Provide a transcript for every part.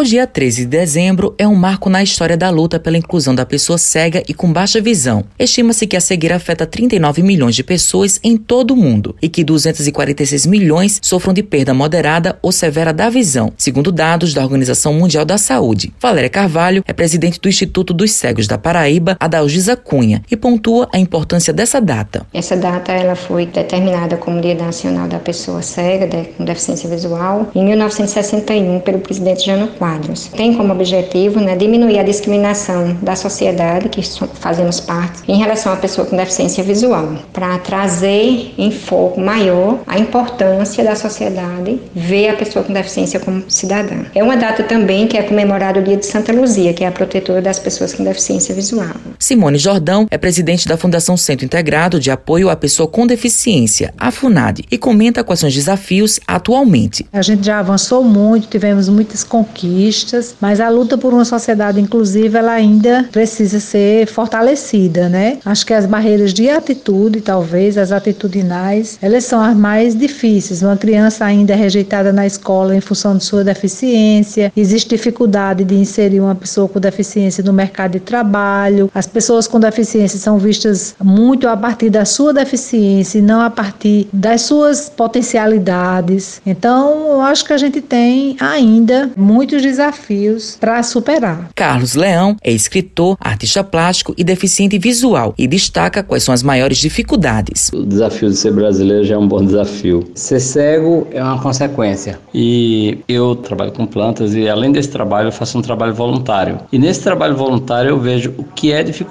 O dia 13 de dezembro é um marco na história da luta pela inclusão da pessoa cega e com baixa visão. Estima-se que a cegueira afeta 39 milhões de pessoas em todo o mundo e que 246 milhões sofram de perda moderada ou severa da visão, segundo dados da Organização Mundial da Saúde. Valéria Carvalho é presidente do Instituto dos Cegos da Paraíba, Adalgisa Cunha, e pontua a importância dessa data. Essa data ela foi determinada como Dia Nacional da Pessoa Cega com Deficiência Visual em 1961 pelo presidente Jânio quadros. Tem como objetivo né, diminuir a discriminação da sociedade, que fazemos parte, em relação à pessoa com deficiência visual, para trazer em foco maior a importância da sociedade ver a pessoa com deficiência como cidadã. É uma data também que é comemorado o dia de Santa Luzia, que é a protetora das pessoas com deficiência visual. Simone Jordão é presidente da Fundação Centro Integrado de Apoio à Pessoa com Deficiência, a FUNAD, e comenta quais são os desafios atualmente. A gente já avançou muito, tivemos muitas conquistas mas a luta por uma sociedade inclusiva ela ainda precisa ser fortalecida, né? Acho que as barreiras de atitude, talvez as atitudinais, elas são as mais difíceis. Uma criança ainda é rejeitada na escola em função de sua deficiência, existe dificuldade de inserir uma pessoa com deficiência no mercado de trabalho. As pessoas com deficiência são vistas muito a partir da sua deficiência e não a partir das suas potencialidades. Então, eu acho que a gente tem ainda muitos muitos desafios para superar. Carlos Leão é escritor, artista plástico e deficiente visual e destaca quais são as maiores dificuldades. O desafio de ser brasileiro já é um bom desafio. Ser cego é uma consequência. E eu trabalho com plantas e além desse trabalho eu faço um trabalho voluntário. E nesse trabalho voluntário eu vejo o que é dificuldade.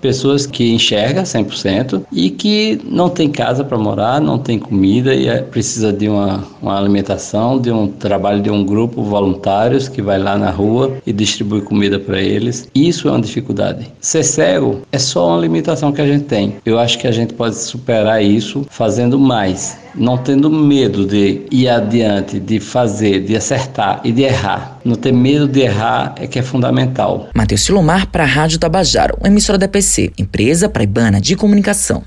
Pessoas que enxergam 100% e que não tem casa para morar, não tem comida e é, precisa de uma, uma alimentação, de um trabalho de um grupo voluntário voluntários que vai lá na rua e distribui comida para eles. Isso é uma dificuldade. Ser cego é só uma limitação que a gente tem. Eu acho que a gente pode superar isso fazendo mais, não tendo medo de ir adiante, de fazer, de acertar e de errar. Não ter medo de errar é que é fundamental. Matheus Silomar para a Rádio Tabajaro, emissora da PC, empresa praibana de comunicação.